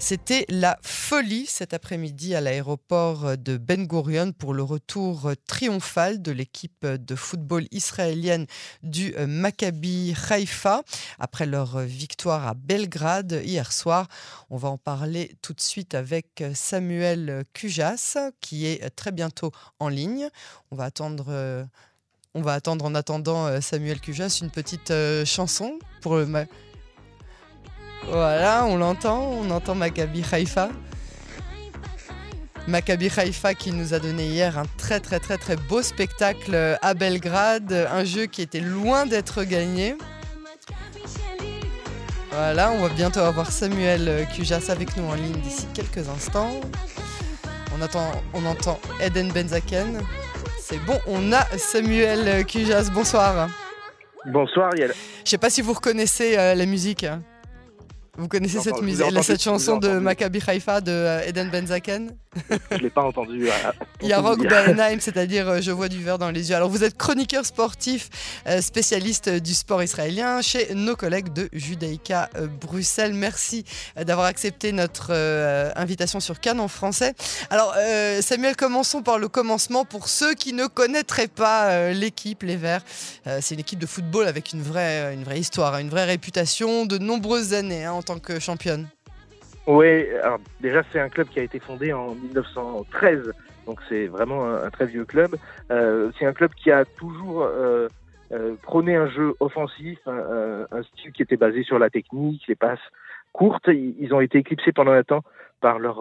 C'était la folie cet après-midi à l'aéroport de Ben Gurion pour le retour triomphal de l'équipe de football israélienne du Maccabi Haïfa après leur victoire à Belgrade hier soir. On va en parler tout de suite avec Samuel Cujas qui est très bientôt en ligne. On va attendre on va attendre en attendant Samuel Cujas une petite chanson pour le voilà, on l'entend, on entend Maccabi Haïfa. Maccabi Haïfa qui nous a donné hier un très très très très beau spectacle à Belgrade, un jeu qui était loin d'être gagné. Voilà, on va bientôt avoir Samuel Kujas avec nous en ligne d'ici quelques instants. On, attend, on entend Eden Benzaken. C'est bon, on a Samuel Kujas. Bonsoir. Bonsoir Yael. Je sais pas si vous reconnaissez euh, la musique. Vous connaissez cette, musique, cette chanson de Maccabi Haifa de euh, Eden Benzaken Je ne l'ai pas entendu. Euh, Il y a Rock Bernheim, c'est-à-dire euh, Je vois du verre dans les yeux. Alors vous êtes chroniqueur sportif, spécialiste du sport israélien chez nos collègues de Judaïka Bruxelles. Merci d'avoir accepté notre invitation sur Cannes en français. Alors Samuel, commençons par le commencement. Pour ceux qui ne connaîtraient pas l'équipe, les Verts, c'est une équipe de football avec une vraie, une vraie histoire, une vraie réputation de nombreuses années hein, tant que championne Oui, déjà c'est un club qui a été fondé en 1913, donc c'est vraiment un, très vieux club. Euh, c'est un club qui a toujours euh, euh, prôné un jeu offensif, un, style qui était basé sur la technique, les passes courtes. Ils, ont été éclipsés pendant un temps par leur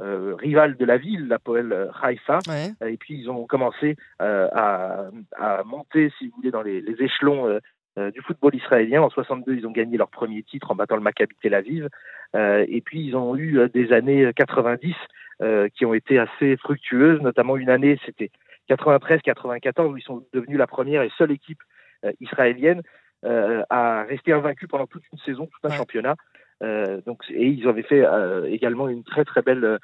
rival de la ville, la Poel Haïfa. Et puis ils ont commencé à, monter, si vous voulez, dans les, les échelons euh, du football israélien. En 62, ils ont gagné leur premier titre en battant le Maccabi Tel Aviv. Euh, et puis, ils ont eu euh, des années 90 qui ont été assez fructueuses, notamment une année, c'était 93-94, où ils sont devenus la première et seule équipe israélienne à rester invaincue pendant toute une saison, tout un championnat. donc, et ils avaient fait également une très très belle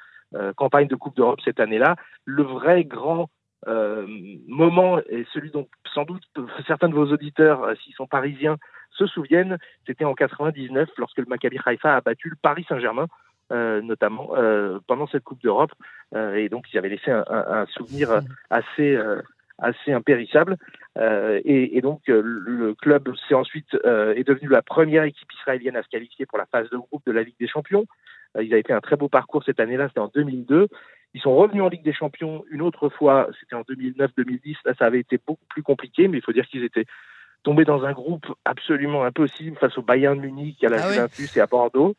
campagne de Coupe d'Europe cette année-là. Le vrai grand euh, moment, et celui dont sans doute certains de vos auditeurs, euh, s'ils sont parisiens, se souviennent, c'était en 99 lorsque le Maccabi Haifa a battu le Paris Saint-Germain, euh, notamment pendant cette Coupe d'Europe, et donc ils avaient laissé un, souvenir assez assez impérissable. Et, donc le club c'est ensuite est devenu la première équipe israélienne à se qualifier pour la phase de groupe de la Ligue des Champions. ils avaient fait un très beau parcours cette année-là, c'était en 2002. Ils sont revenus en Ligue des Champions une autre fois, c'était en 2009-2010. Là, ça avait été beaucoup plus compliqué, mais il faut dire qu'ils étaient tombés dans un groupe absolument impossible face au Bayern Munich, à la ah Juventus et à Bordeaux.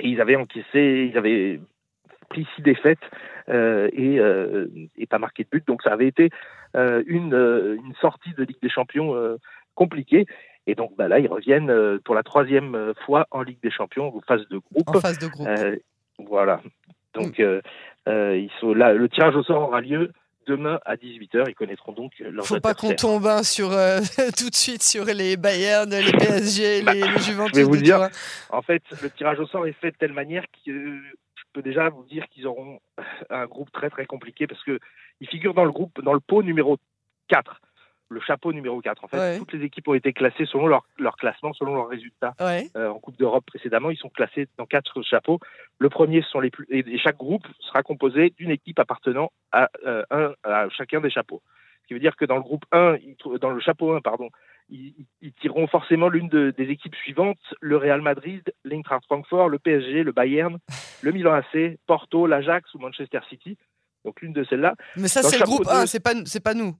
Et ils avaient encaissé, ils avaient pris six défaites euh, et, euh, et, pas marqué de but. Donc ça avait été euh, une, une, sortie de Ligue des Champions compliquée. Et donc bah, là, ils reviennent pour la troisième fois en Ligue des Champions, en phase de groupe. En phase de groupe. voilà. Donc, mm. Euh, ils sont là, le tirage au sort aura lieu demain à 18h. Ils connaîtront donc leur Faut pas qu'on tombe hein, sur, euh, tout de suite sur les Bayern, les PSG, bah, les, Juventus. Je vais vous dire, en fait, le tirage au sort est fait de telle manière que je peux déjà vous dire qu'ils auront un groupe très très compliqué parce qu'ils figurent dans le groupe, dans le pot numéro 4 le chapeau numéro 4. En fait, toutes les équipes ont été classées selon leur, leur classement, selon leurs résultats. Euh, en Coupe d'Europe précédemment, ils sont classés dans quatre chapeaux. Le premier sont les plus et chaque groupe sera composé d'une équipe appartenant à, euh, un, à chacun des chapeaux. Ce qui veut dire que dans le groupe 1, dans le chapeau 1, pardon, ils, tireront forcément l'une des équipes suivantes le Real Madrid, l'Eintracht Francfort, le PSG, le Bayern, le Milan AC, Porto, l'Ajax ou Manchester City. Donc l'une de celles-là. Mais ça, c'est le groupe 1, c'est pas, c'est pas nous.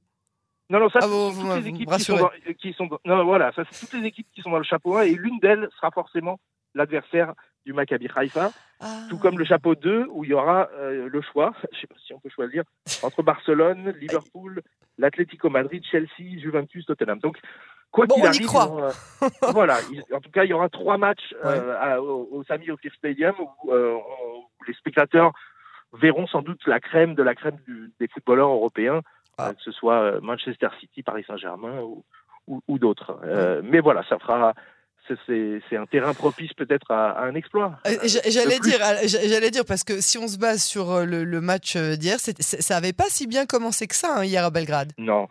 Non, non, ça, ah, c'est toutes les équipes qui sont, dans, qui sont non, voilà, ça, c'est toutes les équipes qui sont dans le chapeau 1 et l'une d'elles sera forcément l'adversaire du Maccabi Haifa, ah. tout comme le chapeau 2 où il y aura euh, le choix, je sais pas si on peut choisir, entre Barcelone, Liverpool, l'Atlético Madrid, Chelsea, Juventus, Tottenham. Donc, quoi qu'il arrive, euh, voilà, en tout cas, il y aura trois matchs euh, au, au, Sami Ophir Stadium où, les spectateurs verront sans doute la crème de la crème des footballeurs européens ah. que ce soit euh, Manchester City, Paris Saint-Germain ou, d'autres. Euh, mais voilà, ça fera c'est un terrain propice peut-être à, un exploit. Euh, j'allais dire, j'allais dire parce que si on se base sur le, match d'hier, ça n'avait pas si bien commencé que ça hein, hier à Belgrade. Non,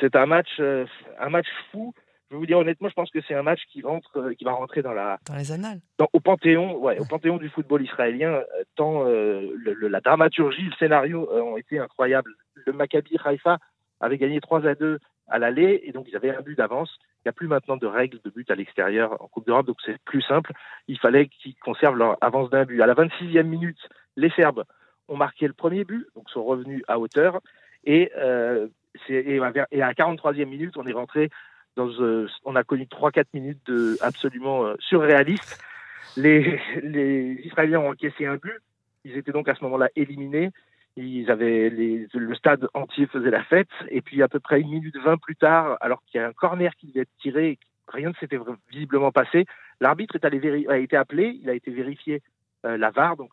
c'est un match, un match fou. Je vais vous dire honnêtement, je pense que c'est un match qui rentre, euh, qui va rentrer dans la dans les annales, au panthéon, ouais, au panthéon du football israélien. Euh, tant euh, la dramaturgie, le scénario ont été incroyables. Le Maccabi Haïfa avait gagné 3 à 2 à l'aller et donc ils avaient un but d'avance. Il n'y a plus maintenant de règles de but à l'extérieur en Coupe d'Europe, donc c'est plus simple. Il fallait qu'ils conservent leur avance d'un but. À la 26e minute, les Serbes ont marqué le premier but, donc sont revenus à hauteur. Et, euh, et, et à la 43e minute, on est rentré euh, on a connu 3-4 minutes de absolument euh, surréalistes. Les, Israéliens ont encaissé un but. Ils étaient donc à ce moment-là éliminés. Le stade entier faisait la fête. Et puis à peu près une minute 20 plus tard, alors qu'il y a un corner qui devait être tiré, rien ne s'était visiblement passé. L'arbitre a été appelé, il a été vérifié euh, la VAR, donc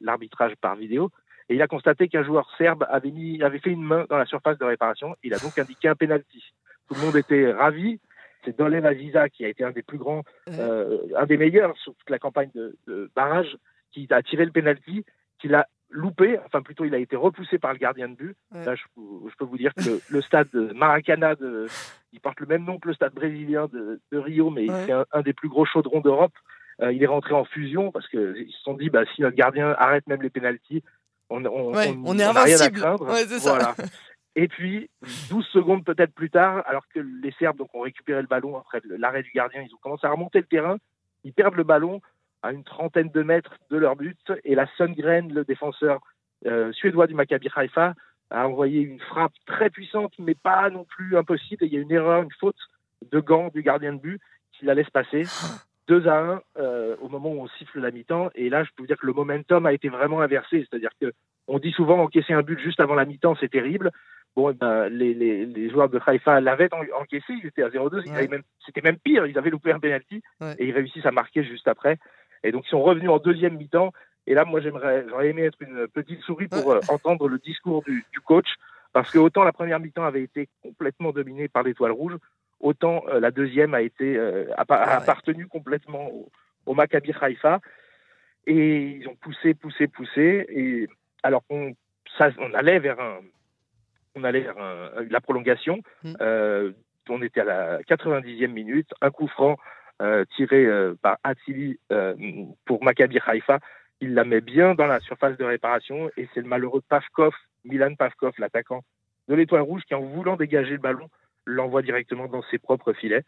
l'arbitrage par vidéo, et il a constaté qu'un joueur serbe avait fait une main dans la surface de réparation. Il a donc indiqué un penalty. Tout le monde était ravi. C'est Dolev Aziza qui a été un des plus grands, euh, un des meilleurs sur toute la campagne de, barrage, qui a tiré le penalty, qui l'a loupé, enfin plutôt il a été repoussé par le gardien de but. Là, je, peux vous dire que le stade Maracana, de, il porte le même nom que le stade brésilien de, Rio, mais c'est un, des plus gros chaudrons d'Europe. Euh, il est rentré en fusion parce qu'ils se sont dit, bah, si notre gardien arrête même les pénalties, on, on, on, est invincible. Voilà. Et puis, 12 secondes peut-être plus tard, alors que les Serbes donc, ont récupéré le ballon après l'arrêt du gardien, ils ont commencé à remonter le terrain, ils perdent le ballon à une trentaine de mètres de leur but, et la Sundgren, le défenseur euh, suédois du Maccabi Haifa, a envoyé une frappe très puissante, mais pas non plus impossible, et il y a une erreur, une faute de gant du gardien de but qui la laisse passer. 2 à 1 euh, au moment où on siffle la mi-temps, et là je peux vous dire que le momentum a été vraiment inversé, c'est-à-dire que on dit souvent encaisser un but juste avant la mi-temps, c'est terrible. Bon, eh ben, les, les, les, joueurs de Haïfa l'avaient encaissé, ils étaient à 0-2, c'était même pire, ils avaient loupé un penalty et ils réussissent à marquer juste après. Et donc ils sont revenus en deuxième mi-temps. Et là, moi, j'aimerais, j'aurais aimé être une petite souris pour euh, entendre le discours du, du, coach, parce que autant la première mi-temps avait été complètement dominée par l'étoile rouge, autant euh, la deuxième a été euh, a, ah appartenu complètement au, au Maccabi Haïfa. Et ils ont poussé, poussé, poussé. Et alors qu'on on allait vers un, on allait vers la prolongation. Mm. Euh, on était à la 90e minute, un coup franc euh, tiré euh, par Attili pour Maccabi Haïfa. Il la met bien dans la surface de réparation et c'est le malheureux Pavkov, Milan Pavkov, l'attaquant de l'Étoile Rouge, qui en voulant dégager le ballon, l'envoie directement dans ses propres filets.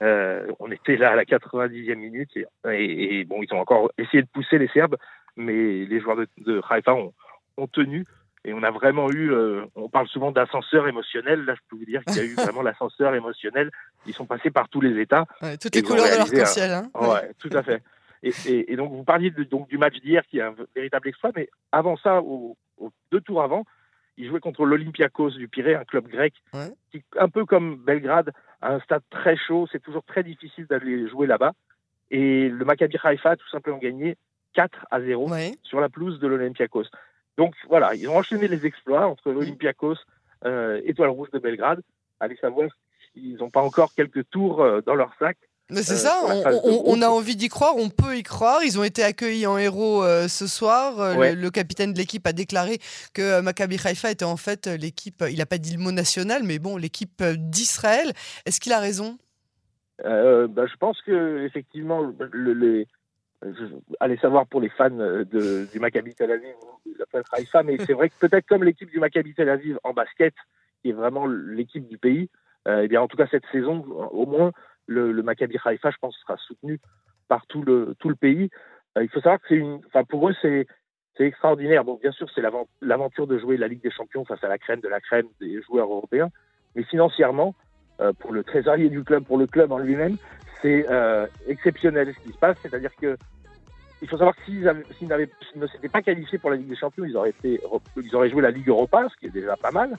on était là à la 90e minute et, bon, ils ont encore essayé de pousser les Serbes, mais les joueurs de, ont, ont tenu. Et on a vraiment eu, euh, on parle souvent d'ascenseur émotionnel. Là, je peux vous dire qu'il y a eu vraiment l'ascenseur émotionnel. Ils sont passés par tous les états. toutes les couleurs de l'arc-en-ciel. Hein ouais, tout à fait. Et, et, donc, vous parliez de, donc, du match d'hier qui est un véritable exploit, mais avant ça, au, deux tours avant, ils jouaient contre l'Olympiakos du Pirée, un club grec, qui, un peu comme Belgrade, a un stade très chaud. C'est toujours très difficile d'aller jouer là-bas. Et le Maccabi Haifa a tout simplement gagné 4 à 0 sur la pelouse de l'Olympiakos. Donc voilà, ils ont enchaîné les exploits entre l'Olympiakos, euh, Étoile Rouge de Belgrade. Allez savoir s'ils n'ont pas encore quelques tours euh, dans leur sac. Mais c'est ça, on, a envie d'y croire, on peut y croire. Ils ont été accueillis en héros euh, ce soir. Le, capitaine de l'équipe a déclaré que Maccabi Haifa était en fait l'équipe, il n'a pas dit le mot national, mais bon, l'équipe d'Israël. Est-ce qu'il a raison? Bah, Je pense que effectivement, le, allez savoir pour les fans de, du Maccabi Tel Aviv, ils Haïfa, mais c'est vrai que peut-être comme l'équipe du Maccabi Tel Aviv en basket, qui est vraiment l'équipe du pays, euh, eh bien en tout cas cette saison, au moins le, le Maccabi Haïfa, je pense, sera soutenu par tout le tout le pays. Euh, il faut savoir que pour eux c'est c'est extraordinaire. Bon, bien sûr, c'est l'aventure de jouer la Ligue des Champions face à la crème de la crème des joueurs européens, mais financièrement, euh, pour le trésorier du club, pour le club en lui-même, c'est euh, exceptionnel ce qui se passe. C'est-à-dire que il faut savoir que s'ils, ne s'étaient pas qualifiés pour la Ligue des Champions, ils auraient, joué la Ligue Europa, ce qui est déjà pas mal.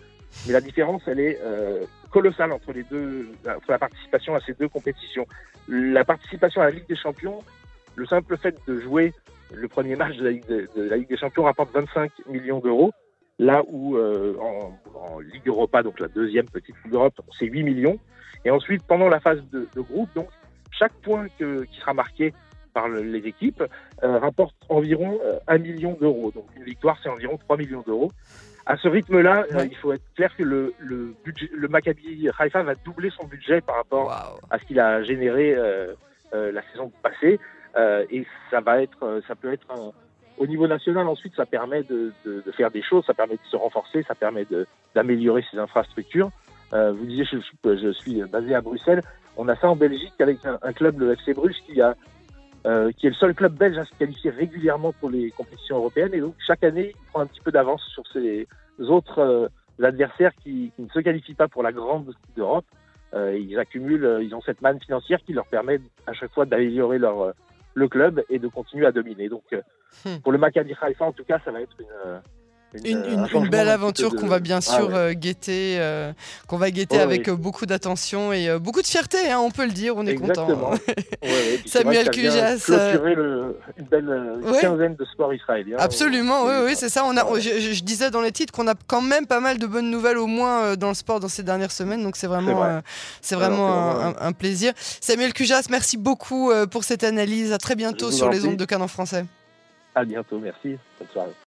Mais la différence, elle est euh, colossale entre les deux, entre la participation à ces deux compétitions. La participation à la Ligue des Champions, le simple fait de jouer le premier match de, la Ligue des Champions rapporte 25 millions d'euros, là où euh, en, en, Ligue Europa, donc la deuxième petite Ligue d'Europe, c'est 8 millions. Et ensuite, pendant la phase de, de groupe, donc chaque point que, qui sera marqué par les équipes euh, rapporte environ euh, un 1 million d'euros. Donc une victoire, c'est environ 3 millions d'euros. à ce rythme-là, il faut être clair que le, le, budget, le Maccabi Haifa va doubler son budget par rapport à ce qu'il a généré la saison passée. et ça va être, ça peut être au niveau national ensuite, ça permet de, de, de, faire des choses, ça permet de se renforcer, ça permet d'améliorer ses infrastructures. vous disiez, je, suis basé à Bruxelles. On a ça en Belgique avec un, club, le FC Bruges, qui a euh, qui est le seul club belge à se qualifier régulièrement pour les compétitions européennes. Et donc, chaque année, il prend un petit peu d'avance sur ses autres euh, adversaires qui, qui, ne se qualifient pas pour la grande d'Europe. Euh, ils accumulent, euh, ils ont cette manne financière qui leur permet à chaque fois d'améliorer leur euh, le club et de continuer à dominer. Donc, hmm. pour le Maccabi Haifa, en tout cas, ça va être une une, une, belle aventure qu'on va bien ah sûr euh, guetter, euh, qu'on va guetter avec euh, beaucoup d'attention et beaucoup de fierté, hein, on peut le dire, on est content. Samuel Cujas. Le, une belle quinzaine de sports israéliens. Absolument, oui, oui, c'est ça. On a, je, disais dans les titres qu'on a quand même pas mal de bonnes nouvelles au moins dans le sport dans ces dernières semaines, donc c'est vraiment, c'est vraiment un, plaisir. Samuel Cujas, merci beaucoup pour cette analyse. À très bientôt sur les ondes de Canon français. À bientôt, merci. Bonne soirée.